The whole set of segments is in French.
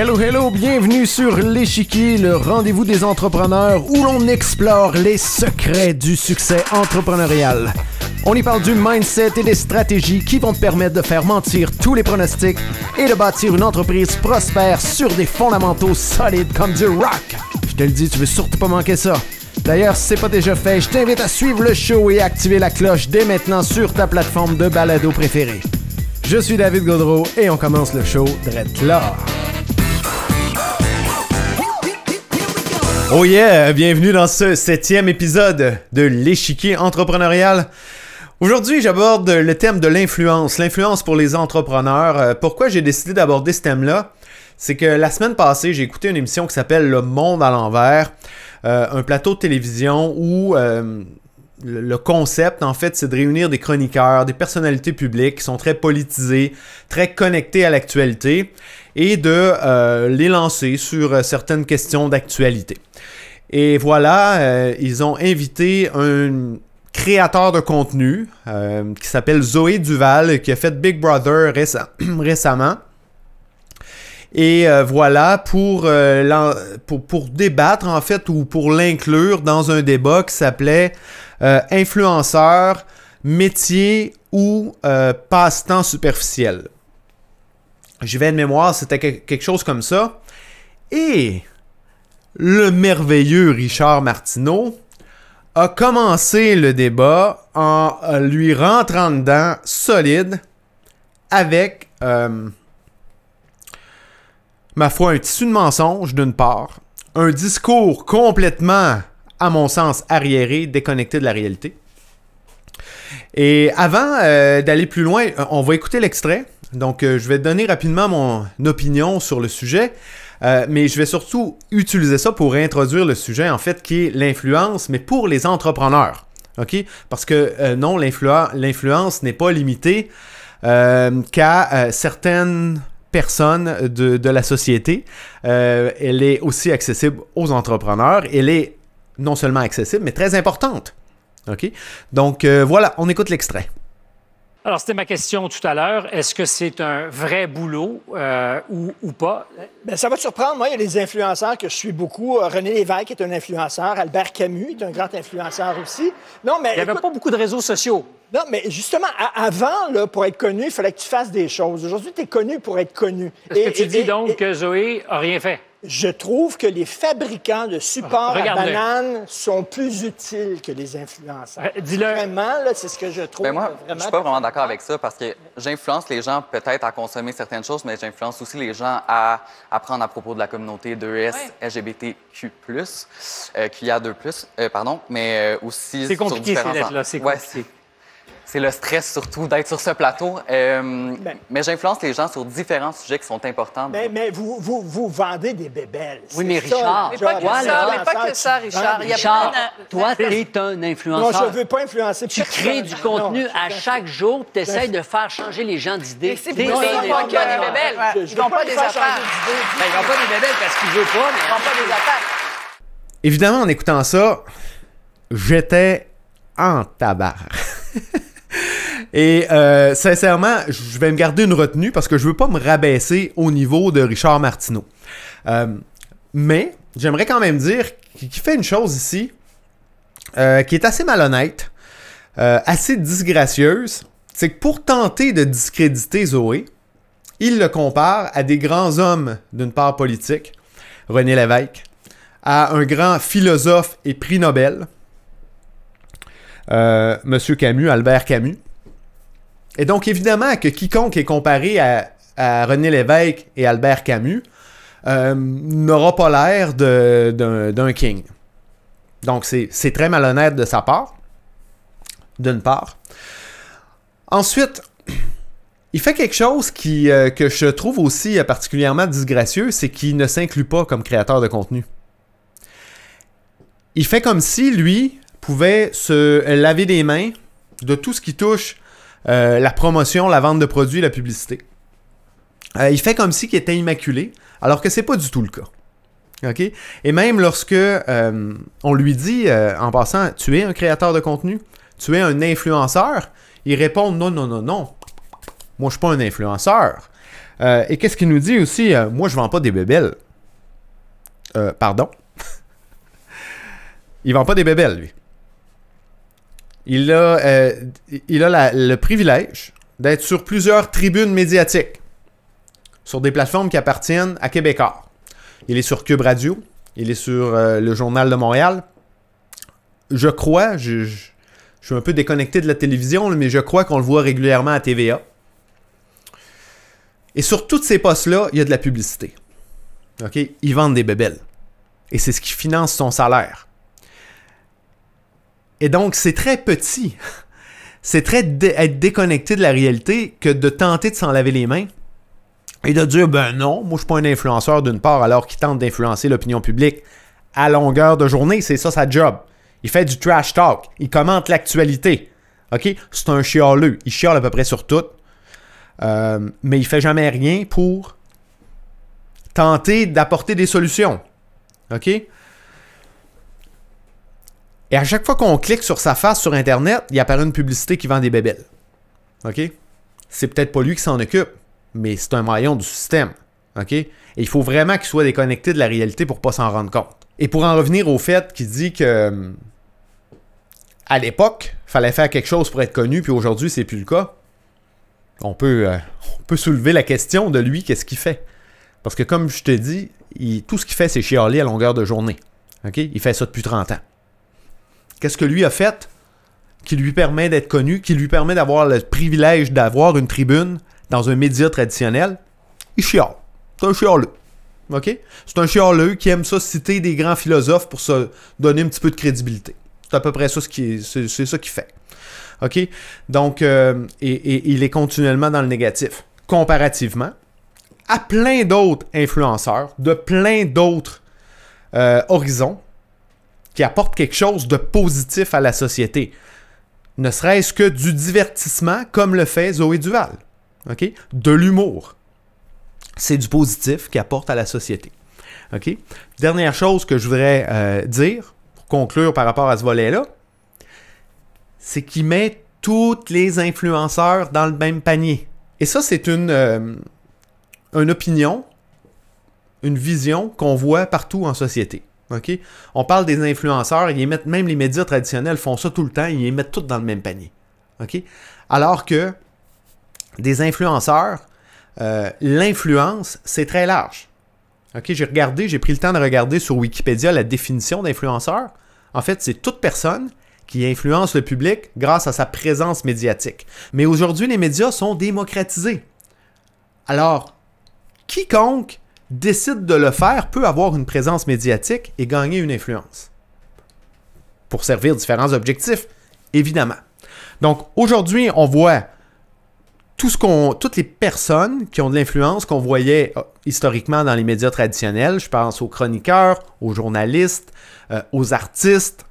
Hello, hello, bienvenue sur l'échiquier, le rendez-vous des entrepreneurs où l'on explore les secrets du succès entrepreneurial. On y parle du mindset et des stratégies qui vont te permettre de faire mentir tous les pronostics et de bâtir une entreprise prospère sur des fondamentaux solides comme du rock. Je te le dis, tu veux surtout pas manquer ça. D'ailleurs, si c'est pas déjà fait, je t'invite à suivre le show et activer la cloche dès maintenant sur ta plateforme de balado préférée. Je suis David Godreau et on commence le show direct Oh yeah, bienvenue dans ce septième épisode de l'échiquier entrepreneurial. Aujourd'hui, j'aborde le thème de l'influence, l'influence pour les entrepreneurs. Euh, pourquoi j'ai décidé d'aborder ce thème-là? C'est que la semaine passée, j'ai écouté une émission qui s'appelle Le Monde à l'envers, euh, un plateau de télévision où euh, le concept, en fait, c'est de réunir des chroniqueurs, des personnalités publiques qui sont très politisées, très connectées à l'actualité et de les lancer sur certaines questions d'actualité. Et voilà, ils ont invité un, créateur de contenu euh, qui s'appelle Zoé Duval, qui a fait Big Brother récemment. Et euh, voilà, euh, pour, pour, débattre en fait, ou pour l'inclure dans un débat qui s'appelait Influenceur, métier ou passe-temps superficiel. Je vais de mémoire, c'était quelque chose comme ça. Et le merveilleux Richard Martineau, a commencé le débat en euh, lui rentrant dedans solide avec, euh, ma foi, un tissu de mensonge d'une part, un discours complètement, à mon sens, arriéré, déconnecté de la réalité. Et avant euh, d'aller plus loin, on va écouter l'extrait. Donc, je vais donner rapidement mon opinion sur le sujet. Euh, mais je vais surtout utiliser ça pour introduire le sujet, en fait, qui est l'influence, mais pour les entrepreneurs. OK? Parce que euh, non, l'influence n'est pas limitée euh, qu'à certaines personnes de, la société. elle est aussi accessible aux entrepreneurs. Elle est non seulement accessible, mais très importante. OK? Donc voilà, on écoute l'extrait. Alors, c'était ma question tout à l'heure. Est-ce que c'est un vrai boulot euh, ou, ou, pas? Bien, ça va te surprendre. Moi, il y a des influenceurs que je suis beaucoup. Euh, René Lévesque est un influenceur. Albert Camus est un grand influenceur aussi. Non, mais. Il n'y avait pas beaucoup de réseaux sociaux. Non, mais justement, avant, là, pour être connu, il fallait que tu fasses des choses. Aujourd'hui, tu es connu pour être connu. Est-ce que tu dis donc que Zoé a rien fait? Je trouve que les fabricants de supports à bananes sont plus utiles que les influenceurs. Euh, dis-le. Vraiment, c'est ce que je trouve. Ben moi, je suis pas vraiment d'accord avec ça parce que j'influence les gens peut-être à consommer certaines choses, mais j'influence aussi les gens à apprendre à propos de la communauté 2S, LGBTQ+, euh, QIA2+, euh, pardon, mais euh, aussi C'est compliqué ces lettres-là, c'est compliqué c'est le stress surtout d'être sur ce plateau. Euh, ben. mais j'influence les gens sur différents sujets qui sont importants. Mais, mais vous, vous, vous, vendez des bébelles. Oui, mais Richard, mais pas que ça, mais pas que ça, Richard. Richard, toi, tu es un influenceur. Non, je ne veux pas influencer Tu crées du contenu à chaque jour, tu essaies de faire changer les gens d'idées. C'est pour ça qu'ils vendent pas des bébelles. Ils ne vendent pas des affaires. Ben, ils vendent pas des bébelles parce qu'ils ne veulent pas, mais ils pas des affaires. Évidemment, en écoutant ça, j'étais en tabac. Et euh, sincèrement, je vais me garder une retenue parce que je veux pas me rabaisser au niveau de Richard Martineau. Euh, mais j'aimerais quand même dire qu'il fait une chose ici euh, qui est assez malhonnête, assez disgracieuse. C'est que pour tenter de discréditer Zoé, il le compare à des grands hommes d'une part politique, René Lévesque, à un grand philosophe et prix Nobel, Monsieur Camus, Albert Camus. Et donc, évidemment, que quiconque est comparé à, René Lévesque et Albert Camus euh, n'aura pas l'air d'un king. Donc, c'est très malhonnête de sa part, d'une part. Ensuite, il fait quelque chose euh, que je trouve aussi particulièrement disgracieux, c'est qu'il ne s'inclut pas comme créateur de contenu. Il fait comme si, lui, pouvait se laver les mains de tout ce qui touche euh, la promotion, la vente de produits, la publicité. Euh, il fait comme si il était immaculé, alors que c'est pas du tout le cas. Et même lorsque euh, on lui dit, en passant, tu es un créateur de contenu, tu es un influenceur, il répond non, non, non, non. Moi, je suis pas un influenceur. Et qu'est-ce qu'il nous dit aussi? Moi, je vends pas des bébelles. Pardon? il vend pas des bébelles, lui. Il a, a le privilège d'être sur plusieurs tribunes médiatiques, sur des plateformes qui appartiennent à Québécois. Il est sur Cube Radio, il est sur le Journal de Montréal. Je crois, je, suis un peu déconnecté de la télévision, mais je crois qu'on le voit régulièrement à TVA. Et sur tous ces postes-là, il y a de la publicité. OK? Ils vendent des bébelles. Et c'est ce qui finance son salaire. Et donc, c'est très petit. C'est très être déconnecté de la réalité que de tenter de s'en laver les mains et de dire ben non, moi je suis pas un influenceur d'une part alors qu'il tente d'influencer l'opinion publique à longueur de journée, c'est ça sa job. Il fait du trash talk, il commente l'actualité. OK? C'est un chialeux, il chiale à peu près sur tout. Euh, mais il fait jamais rien pour tenter d'apporter des solutions. OK? Et à chaque fois qu'on clique sur sa face sur Internet, il apparaît une publicité qui vend des bébelles. OK? C'est peut-être pas lui qui s'en occupe, mais c'est un maillon du système. OK? Et il faut vraiment qu'il soit déconnecté de la réalité pour pas s'en rendre compte. Et pour en revenir au fait qu'il dit que à l'époque, il fallait faire quelque chose pour être connu, puis aujourd'hui, c'est plus le cas on peut, euh, on peut soulever la question de lui, qu'est-ce qu'il fait? Parce que comme je te dis, tout ce qu'il fait, c'est chialer à longueur de journée. Il fait ça depuis 30 ans. Qu'est-ce que lui a fait qui lui permet d'être connu, qui lui permet d'avoir le privilège d'avoir une tribune dans un média traditionnel? Il chiale. C'est un chialeux. OK? C'est un chialeux qui aime ça citer des grands philosophes pour se donner un petit peu de crédibilité. C'est à peu près ça ce qui qu'il fait. OK? Donc, euh, il est continuellement dans le négatif. Comparativement à plein d'autres influenceurs de plein d'autres euh, horizons qui quelque chose de positif à la société. Ne serait-ce que du divertissement comme le fait Zoé Duval. De l'humour. C'est du positif qui apporte à la société. OK? Dernière chose que je voudrais euh, dire pour conclure par rapport à ce volet-là, c'est qu'il met tous les influenceurs dans le même panier. Et ça, c'est une, euh, une opinion, une vision qu'on voit partout en société. On parle des influenceurs, ils mettent, même les médias traditionnels font ça tout le temps, ils les mettent tous dans le même panier. Alors que des influenceurs, euh, l'influence, c'est très large. J'ai regardé, j'ai pris le temps de regarder sur Wikipédia la définition d'influenceur. En fait, c'est toute personne qui influence le public grâce à sa présence médiatique. Mais aujourd'hui, les médias sont démocratisés. Alors, quiconque décide de le faire peut avoir une présence médiatique et gagner une influence. Pour servir différents objectifs, évidemment. Donc aujourd'hui, on voit tout ce qu'on, toutes les personnes qui ont de l'influence qu'on voyait euh, historiquement dans les médias traditionnels. Je pense aux chroniqueurs, aux journalistes, euh, aux artistes,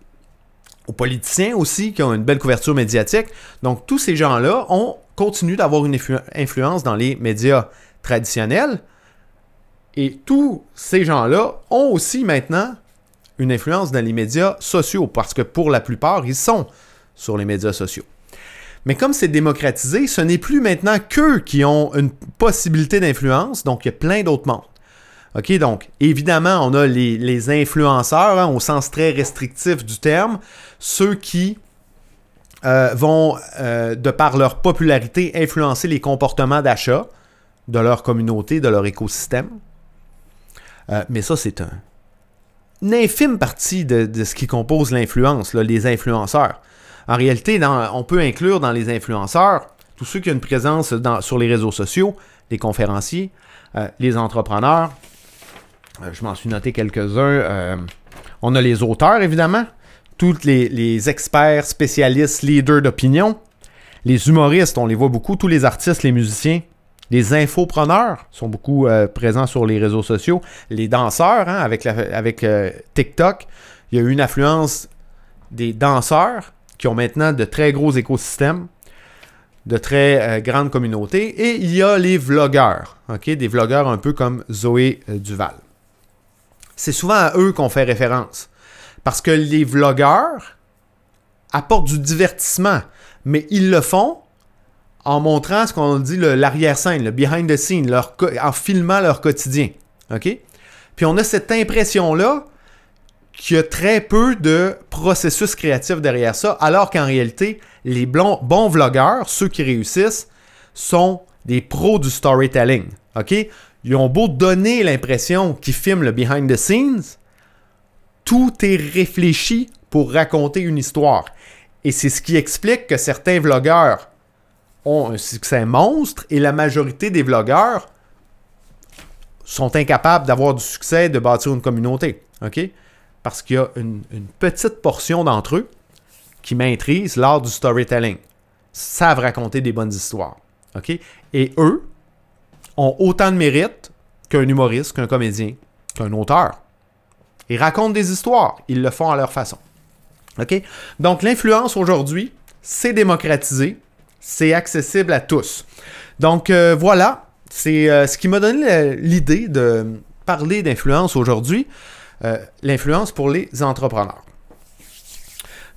aux politiciens aussi qui ont une belle couverture médiatique. Donc tous ces gens-là ont continué d'avoir une influence dans les médias traditionnels. Et tous ces gens-là ont aussi maintenant une influence dans les médias sociaux, parce que pour la plupart, ils sont sur les médias sociaux. Mais comme c'est démocratisé, ce n'est plus maintenant qu'eux qui ont une possibilité d'influence, donc il y a plein d'autres mondes. OK, donc évidemment, on a les, influenceurs, hein, au sens très restrictif du terme, ceux qui euh, vont, euh, de par leur popularité, influencer les comportements d'achat de leur communauté, de leur écosystème. Euh, mais ça, c'est un, une infime partie de, ce qui compose l'influence, les influenceurs. En réalité, on peut inclure dans les influenceurs tous ceux qui ont une présence sur les réseaux sociaux, les conférenciers, les entrepreneurs, euh, je m'en suis noté quelques-uns. Euh, on a les auteurs, évidemment. Tous les, experts, spécialistes, leaders d'opinion. Les humoristes, on les voit beaucoup. Tous les artistes, les musiciens. Les infopreneurs sont beaucoup euh, présents sur les réseaux sociaux. Les danseurs, hein, avec, avec TikTok, il y a eu une affluence des danseurs qui ont maintenant de très gros écosystèmes, de très grandes communautés. Et il y a les vlogueurs, des vlogueurs un peu comme Zoé Duval c'est souvent à eux qu'on fait référence. Parce que les vlogueurs apportent du divertissement, mais ils le font en montrant ce qu'on dit l'arrière-scène, le behind the scene, leur, en filmant leur quotidien. OK? Puis on a cette impression-là qu'il y a très peu de processus créatif derrière ça, alors qu'en réalité, les bons vlogueurs, ceux qui réussissent, sont des pros du storytelling. OK? Ils ont beau donner l'impression qu'ils filment le behind the scenes, tout est réfléchi pour raconter une histoire. Et c'est ce qui explique que certains vlogueurs ont un succès monstre et la majorité des vlogueurs sont incapables d'avoir du succès, de bâtir une communauté. Parce qu'il y a une, petite portion d'entre eux qui maîtrisent l'art du storytelling, savent raconter des bonnes histoires. Et eux ont autant de mérite qu'un humoriste, qu'un comédien, qu'un auteur. Ils racontent des histoires, ils le font à leur façon. Donc l'influence aujourd'hui, c'est démocratisé, c'est accessible à tous. Donc euh, voilà, c'est euh, ce qui m'a donné l'idée de parler d'influence aujourd'hui, euh, l'influence pour les entrepreneurs.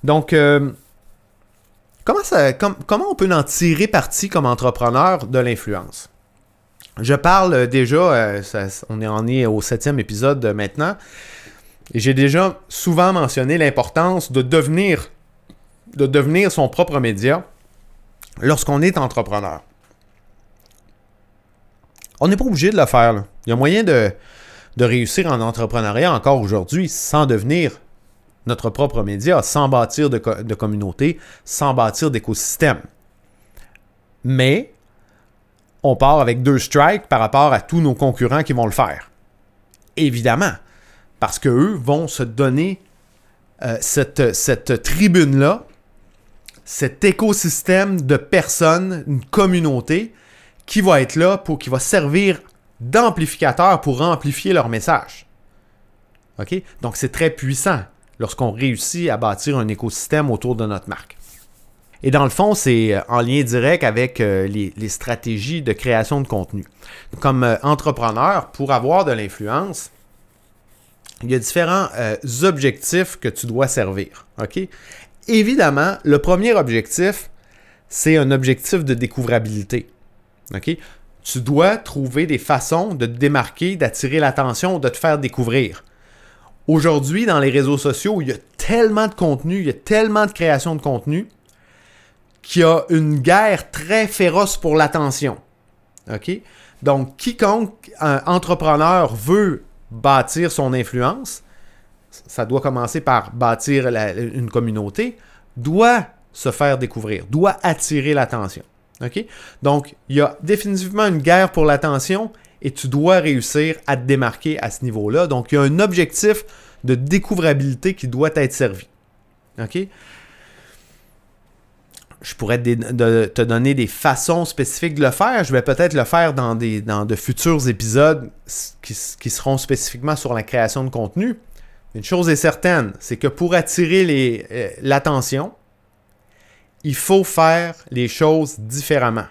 Donc, comment, ça, comment on peut en tirer parti comme entrepreneur de l'influence? Je parle déjà, on est en est au septième épisode maintenant, et j'ai déjà souvent mentionné l'importance de devenir son propre média lorsqu'on est entrepreneur. On n'est pas obligé de le faire. Il y a moyen de, réussir en entrepreneuriat encore aujourd'hui sans devenir notre propre média, sans bâtir de, de communauté, sans bâtir d'écosystème. Mais on part avec deux strikes par rapport à tous nos concurrents qui vont le faire. Évidemment, parce qu'eux vont se donner euh, cette, cette tribune-là, cet écosystème de personnes, une communauté qui va être là pour, qui va servir d'amplificateur pour amplifier leur message. OK? Donc, c'est très puissant lorsqu'on réussit à bâtir un écosystème autour de notre marque. Et dans le fond, c'est euh, en lien direct avec euh, les, stratégies de création de contenu. Comme euh, entrepreneur, pour avoir de l'influence, il y a différents objectifs que tu dois servir. Évidemment, le premier objectif, c'est un objectif de découvrabilité. Tu dois trouver des façons de te démarquer, d'attirer l'attention, de te faire découvrir. Aujourd'hui, dans les réseaux sociaux, il y a tellement de contenu, il y a tellement de création de contenu qu'il y a une guerre très féroce pour l'attention. Donc, quiconque un entrepreneur veut bâtir son influence, ça doit commencer par bâtir une communauté, doit se faire découvrir, doit attirer l'attention. Donc, il y a définitivement une guerre pour l'attention et tu dois réussir à te démarquer à ce niveau-là. Donc, il y a un objectif de découvrabilité qui doit être servi. Je pourrais te donner des façons spécifiques de le faire. Je vais peut-être le faire dans, des, dans de futurs épisodes qui, seront spécifiquement sur la création de contenu. Une chose est certaine, c'est que pour attirer euh, l'attention, il faut faire les choses différemment.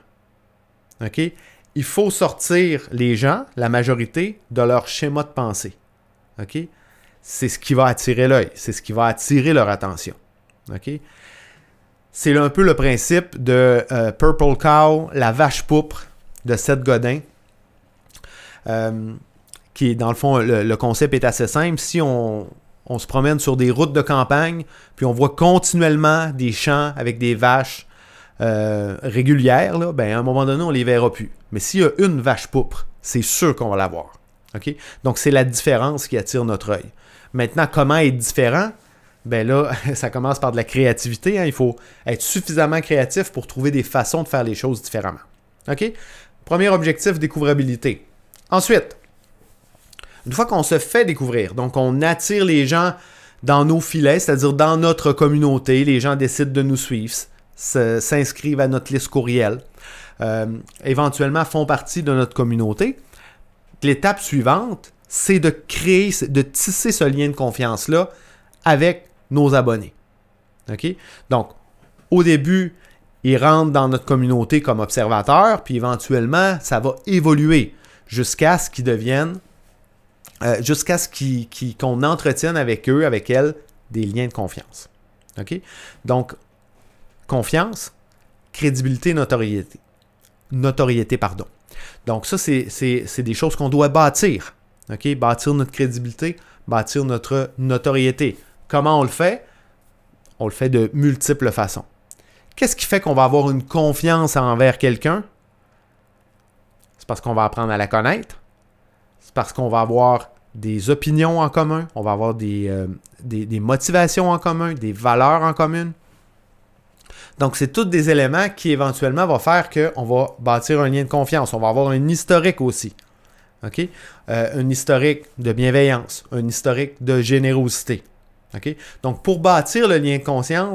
OK? Il faut sortir les gens, la majorité, de leur schéma de pensée. OK? C'est ce qui va attirer l'œil, c'est ce qui va attirer leur attention. OK? C'est un peu le principe de euh, Purple Cow, la vache pourpre de Seth Godin. Euh, qui, dans le fond, le, concept est assez simple. Si on, on se promène sur des routes de campagne, puis on voit continuellement des champs avec des vaches euh, régulières, là, ben, à un moment donné, on les verra plus. Mais s'il y a une vache pourpre, c'est sûr qu'on va la voir. Donc, c'est la différence qui attire notre œil. Maintenant, comment être différent? Ben là, ça commence par de la créativité. Hein. Il faut être suffisamment créatif pour trouver des façons de faire les choses différemment. OK? Premier objectif, découvrabilité. Ensuite, une fois qu'on se fait découvrir, donc on attire les gens dans nos filets, c'est-à-dire dans notre communauté, les gens décident de nous suivre, s'inscrivent à notre liste courriel, euh, éventuellement font partie de notre communauté. L'étape suivante, c'est de créer, de tisser ce lien de confiance-là avec nos abonnés. Donc, au début, ils rentrent dans notre communauté comme observateurs, puis éventuellement, ça va évoluer jusqu'à ce qu'ils deviennent euh, jusqu'à ce qu'on entretienne avec eux, avec elles, des liens de confiance. OK? Donc, confiance, crédibilité, notoriété. notoriété. Pardon. Donc ça, c'est des choses qu'on doit bâtir. OK? Bâtir notre crédibilité, bâtir notre notoriété. Comment on le fait? On le fait de multiples façons. Qu'est-ce qui fait qu'on va avoir une confiance envers quelqu'un? C'est parce qu'on va apprendre à la connaître. Parce qu'on va avoir des opinions en commun, on va avoir des, euh, des, motivations en commun, des valeurs en commun. Donc, c'est tous des éléments qui éventuellement vont faire qu'on va bâtir un lien de confiance. On va avoir un historique aussi. Euh, un historique de bienveillance, un historique de générosité. Donc, pour bâtir le lien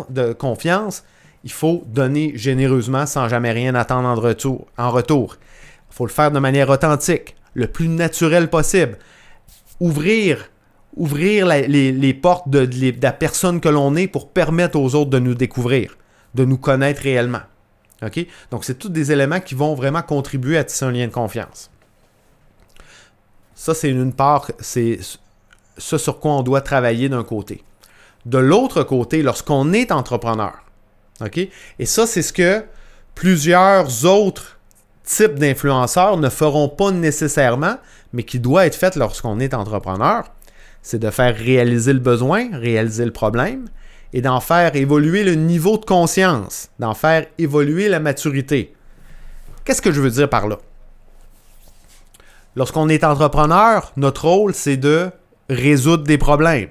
de, confiance, il faut donner généreusement sans jamais rien attendre. En retour. Il faut le faire de manière authentique, le plus naturel possible. Ouvrir, ouvrir les, portes de, la personne que l'on est pour permettre aux autres de nous découvrir, de nous connaître réellement. Donc, c'est tous des éléments qui vont vraiment contribuer à tisser un lien de confiance. Ça, c'est une part, c'est ce sur quoi on doit travailler d'un côté. De l'autre côté, lorsqu'on est entrepreneur? Et ça, c'est ce que plusieurs autres types d'influenceurs ne feront pas nécessairement, mais qui doit être fait lorsqu'on est entrepreneur. C'est de faire réaliser le besoin, réaliser le problème et d'en faire évoluer le niveau de conscience, d'en faire évoluer la maturité. Qu'est-ce que je veux dire par là? Lorsqu'on est entrepreneur, notre rôle, c'est de résoudre des problèmes.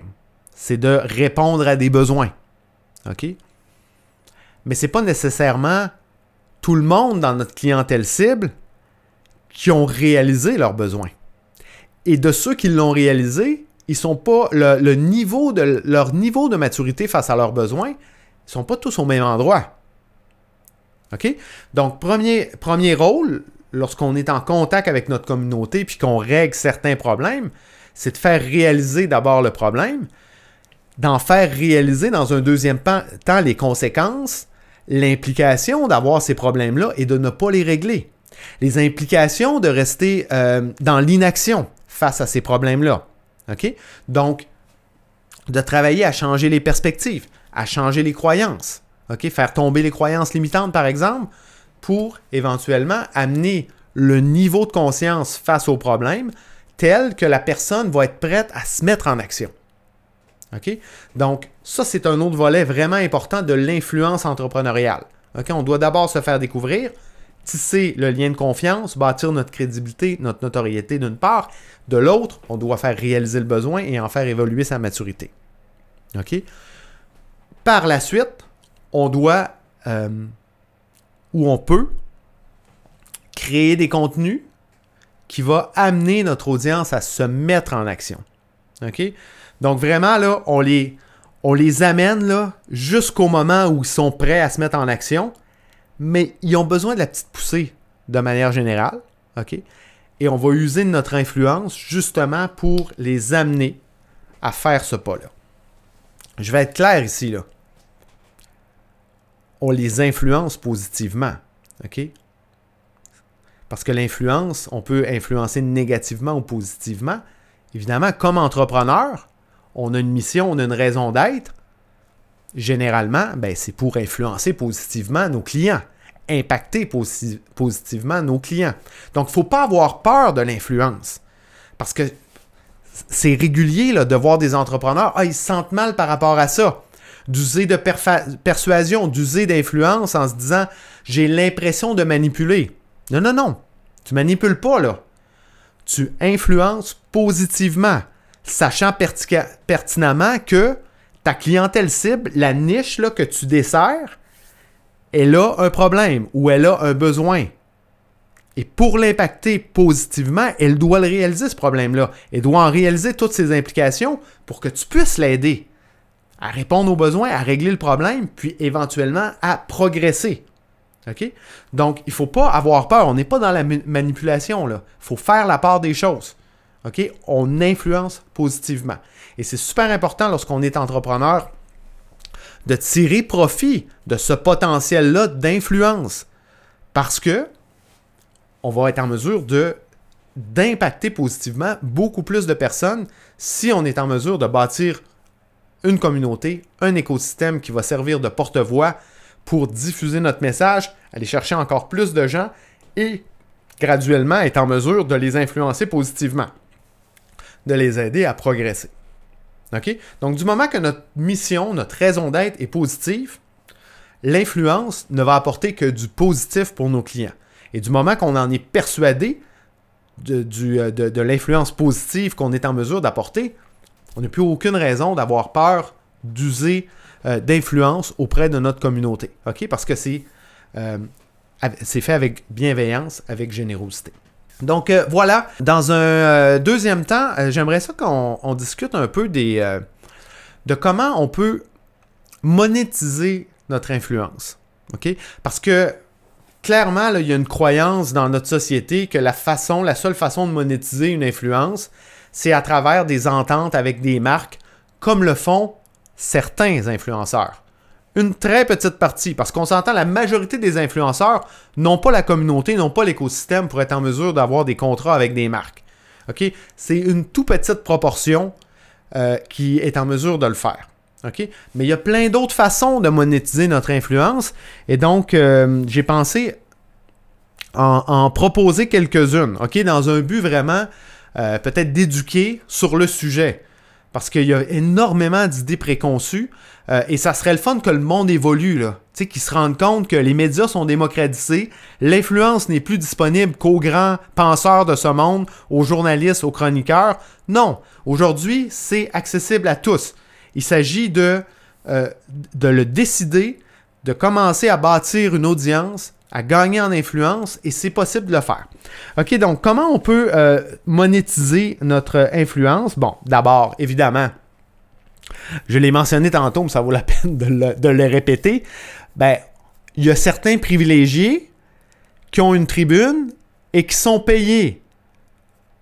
C'est de répondre à des besoins. OK? Mais ce n'est pas nécessairement tout le monde dans notre clientèle cible qui ont réalisé leurs besoins. Et de ceux qui l'ont réalisé, ils sont pas le, niveau de leur niveau de maturité face à leurs besoins, ils sont pas tous au même endroit. OK? Donc, premier, premier rôle, lorsqu'on est en contact avec notre communauté puis qu'on règle certains problèmes, c'est de faire réaliser d'abord le problème, d'en faire réaliser dans un deuxième temps les conséquences, l'implication d'avoir ces problèmes-là et de ne pas les régler. Les implications de rester euh, dans l'inaction face à ces problèmes-là. OK? Donc, de travailler à changer les perspectives, à changer les croyances. OK? Faire tomber les croyances limitantes, par exemple, pour éventuellement amener le niveau de conscience face au problème tel que la personne va être prête à se mettre en action. Donc, ça, c'est un autre volet vraiment important de l'influence entrepreneuriale. On doit d'abord se faire découvrir, tisser le lien de confiance, bâtir notre crédibilité, notre notoriété d'une part. De l'autre, on doit faire réaliser le besoin et en faire évoluer sa maturité. Par la suite, on doit euh, où on peut créer des contenus qui vont amener notre audience à se mettre en action. Donc vraiment, là, on les, on les amène jusqu'au moment où ils sont prêts à se mettre en action, mais ils ont besoin de la petite poussée de manière générale. OK? Et on va user notre influence justement pour les amener à faire ce pas-là. Je vais être clair ici, là on les influence positivement. OK? Parce que l'influence, on peut influencer négativement ou positivement. Évidemment, comme entrepreneur, on a une mission, on a une raison d'être. Généralement, ben, c'est pour influencer positivement nos clients, impacter positivement nos clients. Donc, il ne faut pas avoir peur de l'influence. Parce que c'est régulier là, de voir des entrepreneurs, ah, ils se sentent mal par rapport à ça d'user de persuasion, d'user d'influence en se disant j'ai l'impression de manipuler. Non, non, non. Tu manipules pas, là. Tu influences positivement, sachant pertinemment que ta clientèle cible, la niche que tu desserres, elle a un problème ou elle a un besoin. Et pour l'impacter positivement, elle doit le réaliser, ce problème-là. Elle doit en réaliser toutes ses implications pour que tu puisses l'aider à répondre aux besoins, à régler le problème, puis éventuellement à progresser. OK? Donc, il ne faut pas avoir peur. On n'est pas dans la manipulation. Il faut faire la part des choses. On influence positivement. Et c'est super important lorsqu'on est entrepreneur de tirer profit de ce potentiel-là d'influence. Parce que on va être en mesure d'impacter positivement beaucoup plus de personnes si on est en mesure de bâtir une communauté, un écosystème qui va servir de porte-voix pour diffuser notre message, aller chercher encore plus de gens et graduellement être en mesure de les influencer positivement, de les aider à progresser. OK? Donc, du moment que notre mission, notre raison d'être est positive, l'influence ne va apporter que du positif pour nos clients. Et du moment qu'on en est persuadé de, euh, l'influence positive qu'on est en mesure d'apporter, on n'a plus aucune raison d'avoir peur d'user euh, d'influence auprès de notre communauté. OK? Parce que c'est euh, fait avec bienveillance, avec générosité. Donc euh, voilà, dans un deuxième temps, j'aimerais ça qu'on discute un peu des, de comment on peut monétiser notre influence. Parce que clairement, il y a une croyance dans notre société que la façon, la seule façon de monétiser une influence, c'est à travers des ententes avec des marques, comme le font certains influenceurs. Une très petite partie, parce qu'on s'entend, la majorité des influenceurs n'ont pas la communauté, n'ont pas l'écosystème pour être en mesure d'avoir des contrats avec des marques. C'est une tout petite proportion euh, qui est en mesure de le faire. Mais il y a plein d'autres façons de monétiser notre influence. Et donc, euh, j'ai pensé en, proposer quelques-unes, OK? Dans un but vraiment euh, peut-être d'éduquer sur le sujet. Parce qu'il y a énormément d'idées préconçues. Euh, et ça serait le fun que le monde évolue, là. Tu sais, qu'ils se rendent compte que les médias sont démocratisés, l'influence n'est plus disponible qu'aux grands penseurs de ce monde, aux journalistes, aux chroniqueurs. Non, aujourd'hui, c'est accessible à tous. Il s'agit de, euh, de le décider, de commencer à bâtir une audience, à gagner en influence, et c'est possible de le faire. OK, donc comment on peut euh, monétiser notre influence? Bon, d'abord, évidemment, je l'ai mentionné tantôt, mais ça vaut la peine de le, répéter. Ben, il y a certains privilégiés qui ont une tribune et qui sont payés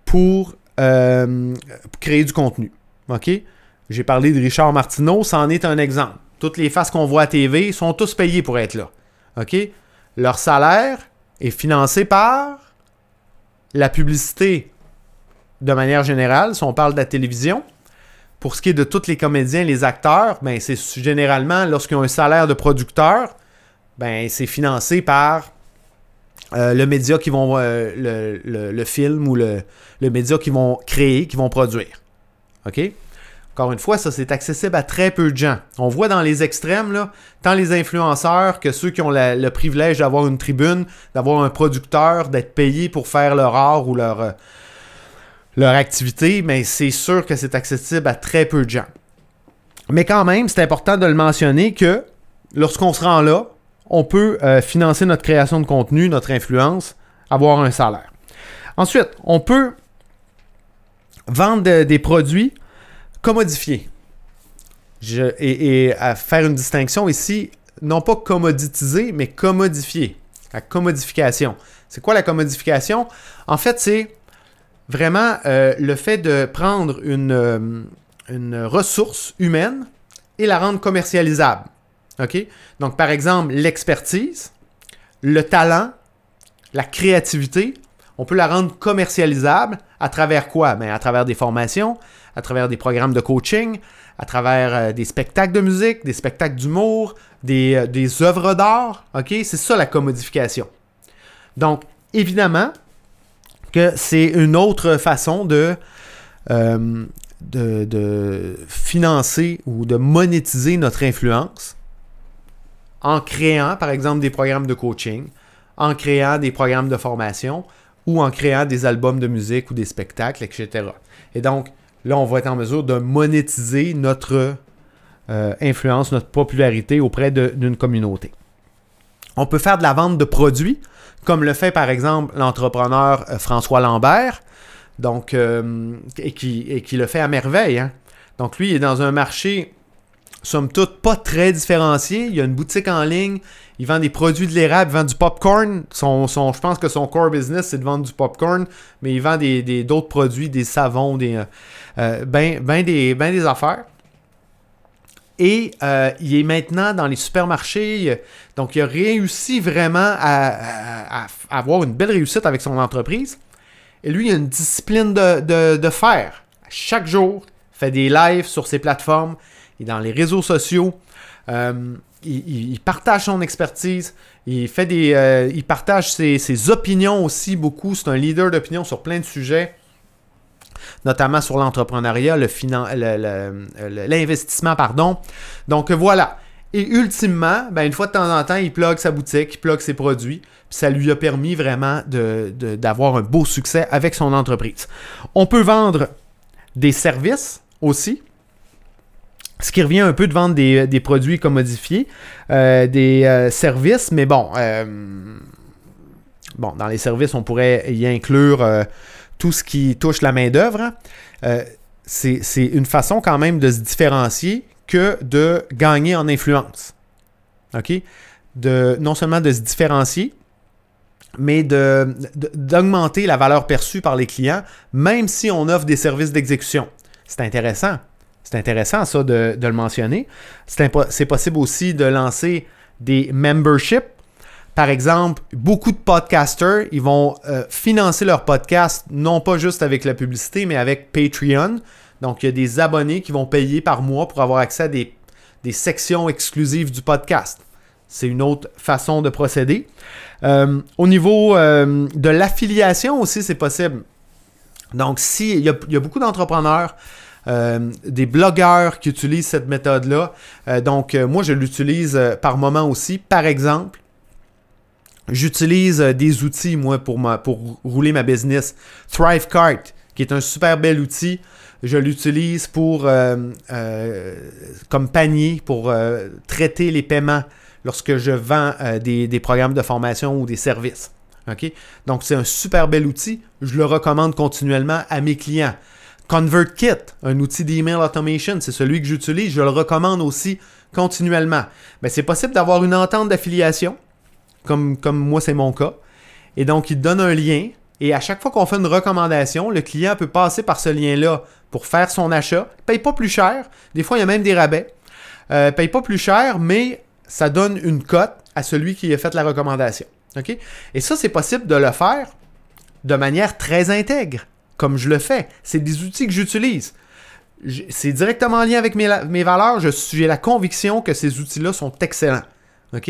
pour euh, créer du contenu. OK? J'ai parlé de Richard Martineau, c'en est un exemple. Toutes les faces qu'on voit à TV sont tous payés pour être là. OK? Leur salaire est financé par la publicité, de manière générale, si on parle de la télévision, pour ce qui est de tous les comédiens, les acteurs, ben c'est généralement lorsqu'ils ont un salaire de producteur, ben c'est financé par euh, le média qui vont euh, le, film ou le, le média qui vont créer, qui vont produire. OK? Encore une fois, ça c'est accessible à très peu de gens. On voit dans les extrêmes, tant les influenceurs que ceux qui ont le privilège d'avoir une tribune, d'avoir un producteur, d'être payés pour faire leur art ou leur, euh, leur activité, mais c'est sûr que c'est accessible à très peu de gens. Mais quand même, c'est important de le mentionner que lorsqu'on se rend là, on peut euh, financer notre création de contenu, notre influence, avoir un salaire. Ensuite, on peut vendre des produits commodifier. et, faire une distinction ici, non pas commoditiser, mais commodifier. La commodification. C'est quoi la commodification? En fait, c'est vraiment euh, le fait de prendre une, euh, une ressource humaine et la rendre commercialisable. OK? Donc, par exemple, l'expertise, le talent, la créativité, on peut la rendre commercialisable à travers quoi? Ben, à travers des formations, à travers des programmes de coaching, à travers euh, des spectacles de musique, des spectacles d'humour, des, euh, des œuvres d'art. OK? C'est ça la commodification. Donc, évidemment que c'est une autre façon euh, de, de, financer ou de monétiser notre influence en créant, par exemple, des programmes de coaching, en créant des programmes de formation ou en créant des albums de musique ou des spectacles, etc. Et donc, là, on va être en mesure de monétiser notre euh, influence, notre popularité auprès d'une communauté. On peut faire de la vente de produits, comme le fait par exemple l'entrepreneur euh, François Lambert, euh, et, qui, qui, le fait à merveille. Hein. Donc lui, il est dans un marché, somme toute, pas très différencié. Il y a une boutique en ligne, il vend des produits de l'érable, il vend du popcorn. Son, son, je pense que son core business, c'est de vendre du popcorn, mais il vend d'autres des, d'autres produits, des savons, des, euh, euh, ben, ben, des, ben des affaires. Et euh, il est maintenant dans les supermarchés. Donc, il a réussi vraiment à, avoir une belle réussite avec son entreprise. Et lui, il a une discipline de, de, faire. Chaque jour, il fait des lives sur ses plateformes. Il est dans les réseaux sociaux. il, partage son expertise, il fait des, il partage ses, opinions aussi beaucoup. C'est un leader d'opinion sur plein de sujets, notamment sur l'entrepreneuriat, le l'investissement, pardon. Donc voilà. Et ultimement, ben, une fois de temps en temps, il plug sa boutique, il plug ses produits. Puis ça lui a permis vraiment d'avoir un beau succès avec son entreprise. On peut vendre des services aussi. Ce qui revient un peu de vendre des, produits commodifiés, euh, des euh, services, mais bon, euh, bon, dans les services, on pourrait y inclure tout ce qui touche la main-d'œuvre. C'est une façon quand même de se différencier que de gagner en influence. OK? De, non seulement de se différencier, mais d'augmenter de, la valeur perçue par les clients, même si on offre des services d'exécution. C'est intéressant. C'est intéressant, ça, de, le mentionner. C'est possible aussi de lancer des memberships. Par exemple, beaucoup de podcasters, ils vont euh, financer leur podcast, non pas juste avec la publicité, mais avec Patreon. Donc, il y a des abonnés qui vont payer par mois pour avoir accès à des, sections exclusives du podcast. C'est une autre façon de procéder. Euh, au niveau euh, de l'affiliation aussi, c'est possible. Donc, si il y a, beaucoup d'entrepreneurs, euh, des blogueurs qui utilisent cette méthode-là. donc, moi, je l'utilise par moment aussi. Par exemple, j'utilise des outils, moi, pour, pour rouler ma business. ThriveCart, qui est un super bel outil je l'utilise pour euh, euh, comme panier pour euh, traiter les paiements lorsque je vends des, programmes de formation ou des services. Donc, c'est un super bel outil. Je le recommande continuellement à mes clients. ConvertKit, un outil d'email automation, c'est celui que j'utilise. Je le recommande aussi continuellement. Mais c'est possible d'avoir une entente d'affiliation, comme, moi, c'est mon cas. Et donc, il donne un lien. Et à chaque fois qu'on fait une recommandation, le client peut passer par ce lien-là pour faire son achat. Il paye pas plus cher. Des fois, il y a même des rabais. Euh, paye pas plus cher, mais ça donne une cote à celui qui a fait la recommandation. Et ça, c'est possible de le faire de manière très intègre, comme je le fais. C'est des outils que j'utilise. C'est directement en lien avec mes, valeurs. J'ai la conviction que ces outils-là sont excellents. OK?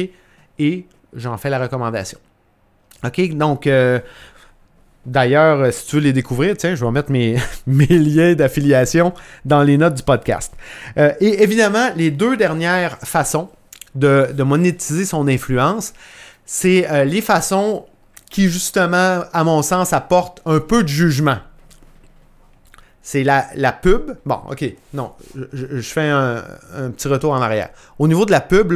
Et j'en fais la recommandation. OK? Donc, euh, D'ailleurs, euh, si tu veux les découvrir, tiens, je vais mettre mes, liens d'affiliation dans les notes du podcast. Euh, et évidemment, les deux dernières façons de, monétiser son influence, c'est les façons qui, justement, à mon sens, apportent un peu de jugement. C'est la, pub. Bon, ok, non, je, fais un, petit retour en arrière. Au niveau de la pub,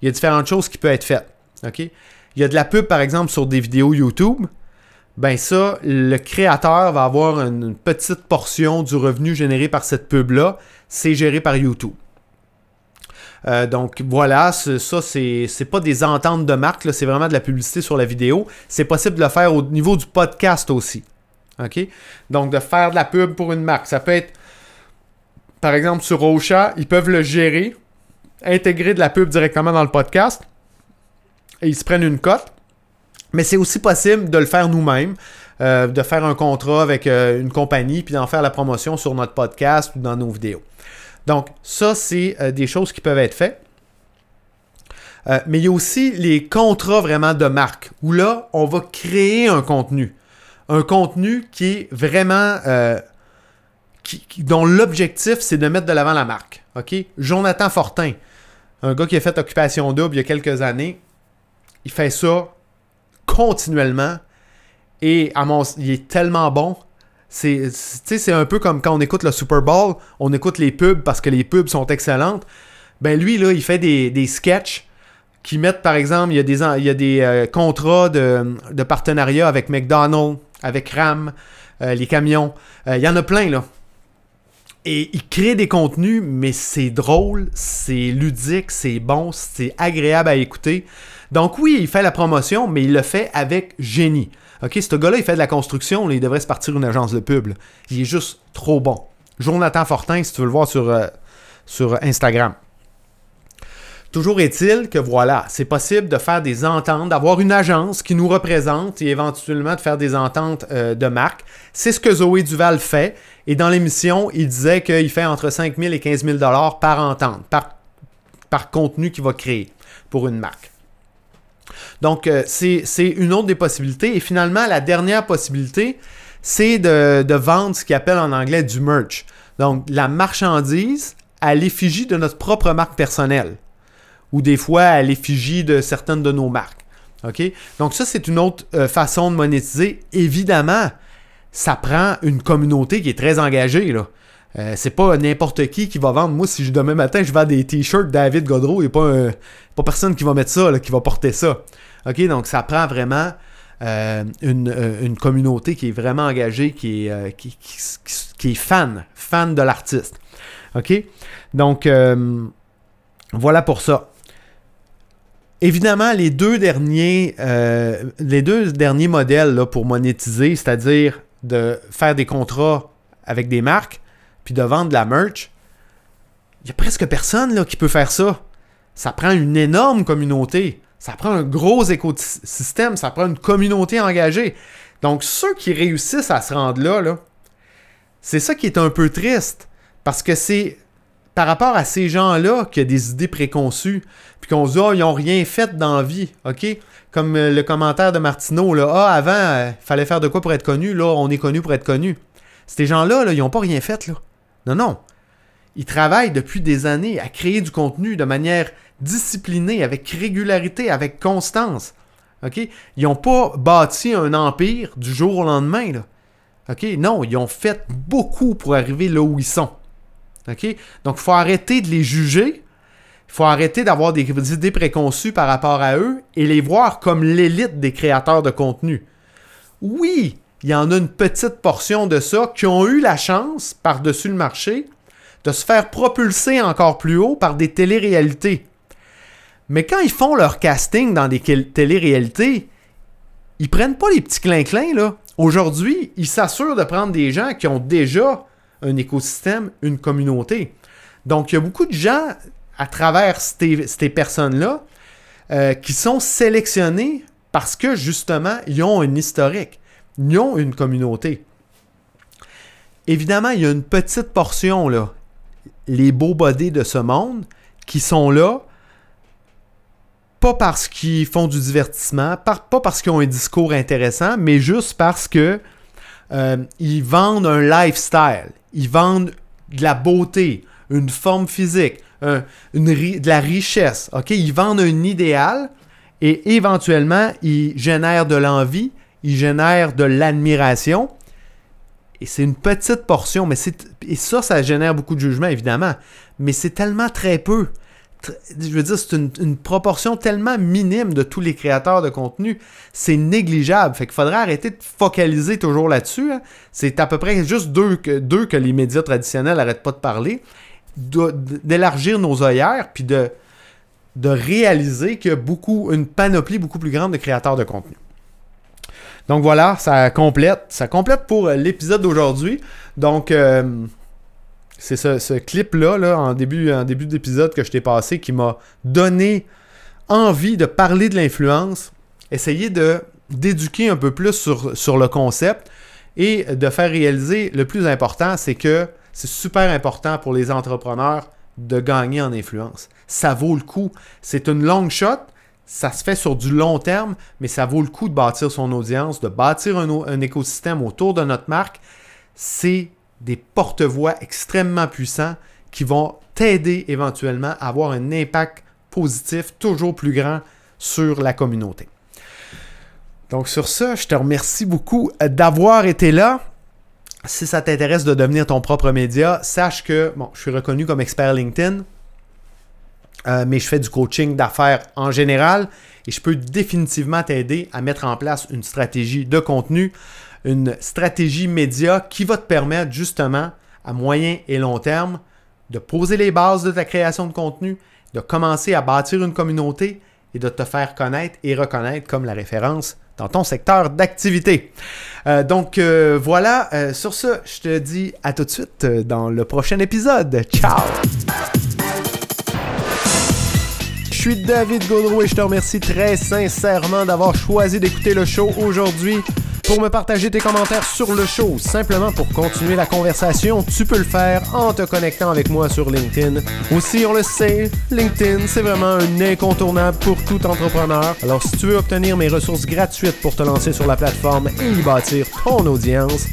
il y a différentes choses qui peuvent être faites. Ok? Il y a de la pub, par exemple, sur des vidéos YouTube ben ça, le créateur va avoir une petite portion du revenu généré par cette pub-là. C'est géré par YouTube. Euh, donc voilà, ça, c'est pas des ententes de marque, c'est vraiment de la publicité sur la vidéo. C'est possible de le faire au niveau du podcast aussi. OK? Donc de faire de la pub pour une marque. Ça peut être, par exemple, sur Ocha, ils peuvent le gérer, intégrer de la pub directement dans le podcast et ils se prennent une cote. Mais c'est aussi possible de le faire nous-mêmes, euh, de faire un contrat avec euh, une compagnie, puis d'en faire la promotion sur notre podcast ou dans nos vidéos. Donc, ça, c'est euh, des choses qui peuvent être faites. mais il y a aussi les contrats vraiment de marque, où là, on va créer un contenu. Un contenu qui est vraiment... dont l'objectif, c'est de mettre de l'avant la marque. OK? Jonathan Fortin, un gars qui a fait Occupation Double il y a quelques années, il fait ça continuellement. Et à mon, il est tellement bon. C'est, un peu comme quand on écoute le Super Bowl, on écoute les pubs parce que les pubs sont excellentes. Ben lui, là, il fait des, des sketchs qui mettent, par exemple, il y a des, il euh, contrats de, de, partenariat avec McDonald's, avec Ram, euh, les camions. Euh, il y en a plein, là. Et il crée des contenus, mais c'est drôle, c'est ludique, c'est bon, c'est agréable à écouter. Donc oui, il fait la promotion, mais il le fait avec génie. OK, ce gars-là, il fait de la construction, il devrait se partir une agence de pub. Il est juste trop bon. Jonathan Fortin, si tu veux le voir sur, euh, sur Instagram. Toujours est-il que voilà, c'est possible de faire des ententes, d'avoir une agence qui nous représente et éventuellement de faire des ententes euh, de marque. C'est ce que Zoé Duval fait. Et dans l'émission, il disait qu'il fait entre 5 000 et 15 000 par entente, par, par contenu qu'il va créer. pour une marque. Donc, euh, c'est une autre des possibilités. Et finalement, la dernière possibilité, c'est de, de, vendre ce qu'ils appellent en anglais du merch. Donc, la marchandise à l'effigie de notre propre marque personnelle. Ou des fois à l'effigie de certaines de nos marques. Donc, ça, c'est une autre euh, façon de monétiser. Évidemment, ça prend une communauté qui est très engagée. Là. Euh, c'est pas n'importe qui qui va vendre. Moi, si demain matin je vends des t-shirts David Godreau, il n'y a pas, pas personne qui va mettre ça, qui va porter ça. OK? Donc, ça prend vraiment euh, euh, une, communauté qui est vraiment engagée, qui est, qui, est fan, fan de l'artiste. OK? Donc, voilà pour ça. Évidemment, les deux derniers, derniers modèles pour monétiser, c'est-à-dire de faire des contrats avec des marques, puis de vendre de la merch, il y a presque personne là, qui peut faire ça. Ça prend une énorme communauté. Ça prend un gros écosystème. Ça prend une communauté engagée. Donc, ceux qui réussissent à se rendre là c'est ça qui est un peu triste. Parce que c'est par rapport à ces gens-là qui a des idées préconçues, puis qu'on se dit, oh, ils n'ont rien fait dans la vie, OK? Comme euh, le commentaire de Martineau, là, ah, avant, il euh, fallait faire de quoi pour être connu, là, on est connu pour être connu. Ces gens-là, là, ils n'ont pas rien fait, là. Non, non. Ils travaillent depuis des années à créer du contenu de manière disciplinée, avec régularité, avec constance. OK? Ils n'ont pas bâti un empire du jour au lendemain. Là. OK? Non, ils ont fait beaucoup pour arriver là où ils sont. Donc, il faut arrêter de les juger. Il faut arrêter d'avoir des idées préconçues par rapport à eux et les voir comme l'élite des créateurs de contenu. Oui, il y en a une petite portion de ça qui ont eu la chance, par-dessus le marché, de se faire propulser encore plus haut par des téléréalités. Mais quand ils font leur casting dans des téléréalités, ils prennent pas les petits clins-clins, là. Aujourd'hui, ils s'assurent de prendre des gens qui ont déjà un écosystème, une communauté. Donc, il y a beaucoup de gens à travers ces, personnes-là euh, qui sont sélectionnés parce que justement, ils ont un historique. Ils ont une communauté. Évidemment, il y a une petite portion, les beaux bodés de ce monde, qui sont là, pas parce qu'ils font du divertissement, pas parce qu'ils ont un discours intéressant, mais juste parce que euh, ils vendent un lifestyle, ils vendent de la beauté, une forme physique, de la richesse. Ils vendent un idéal et éventuellement, ils génèrent de l'envie, il génère de l'admiration. Et c'est une petite portion, mais c'est. Et ça, ça génère beaucoup de jugement, évidemment. Mais c'est tellement très peu. Je veux dire, c'est une, proportion tellement minime de tous les créateurs de contenu. C'est négligeable. Fait qu'il faudrait arrêter de focaliser toujours là-dessus. Hein. C'est à peu près juste deux que, deux que les médias traditionnels n'arrêtent pas de parler. D'élargir nos œillères, puis de, de réaliser qu'il y a beaucoup, une panoplie beaucoup plus grande de créateurs de contenu. Donc voilà, ça complète. Ça complète pour euh, l'épisode d'aujourd'hui. Donc, euh, c'est ce, clip-là, là, en début, d'épisode que je t'ai passé, qui m'a donné envie de parler de l'influence, essayer d'éduquer un peu plus sur, le concept et de faire réaliser le plus important, c'est que c'est super important pour les entrepreneurs de gagner en influence. Ça vaut le coup. C'est une longue shot, ça se fait sur du long terme, mais ça vaut le coup de bâtir son audience, de bâtir un, écosystème autour de notre marque. C'est des porte-voix extrêmement puissants qui vont t'aider éventuellement à avoir un impact positif toujours plus grand sur la communauté. Donc sur ça, je te remercie beaucoup d'avoir été là. Si ça t'intéresse de devenir ton propre média, sache que je suis reconnu comme expert LinkedIn. Euh, mais je fais du coaching d'affaires en général et je peux définitivement t'aider à mettre en place une stratégie de contenu, une stratégie média qui va te permettre justement à moyen et long terme de poser les bases de ta création de contenu, de commencer à bâtir une communauté et de te faire connaître et reconnaître comme la référence dans ton secteur d'activité. Euh, donc euh, voilà, sur ce, je te dis à tout de suite dans le prochain épisode. Ciao! Je suis David Gaudreau et je te remercie très sincèrement d'avoir choisi d'écouter le show aujourd'hui. Pour me partager tes commentaires sur le show, simplement pour continuer la conversation, tu peux le faire en te connectant avec moi sur LinkedIn. Aussi, on le sait, LinkedIn, c'est vraiment un incontournable pour tout entrepreneur. Alors, si tu veux obtenir mes ressources gratuites pour te lancer sur la plateforme et y bâtir ton audience,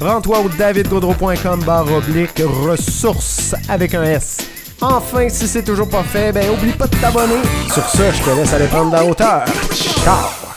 rends-toi au davidgodreau.com barre oblique ressources avec un S. Enfin, si c'est toujours pas fait, ben oublie pas de t'abonner. Sur ce, je te laisse aller prendre la hauteur. Ciao!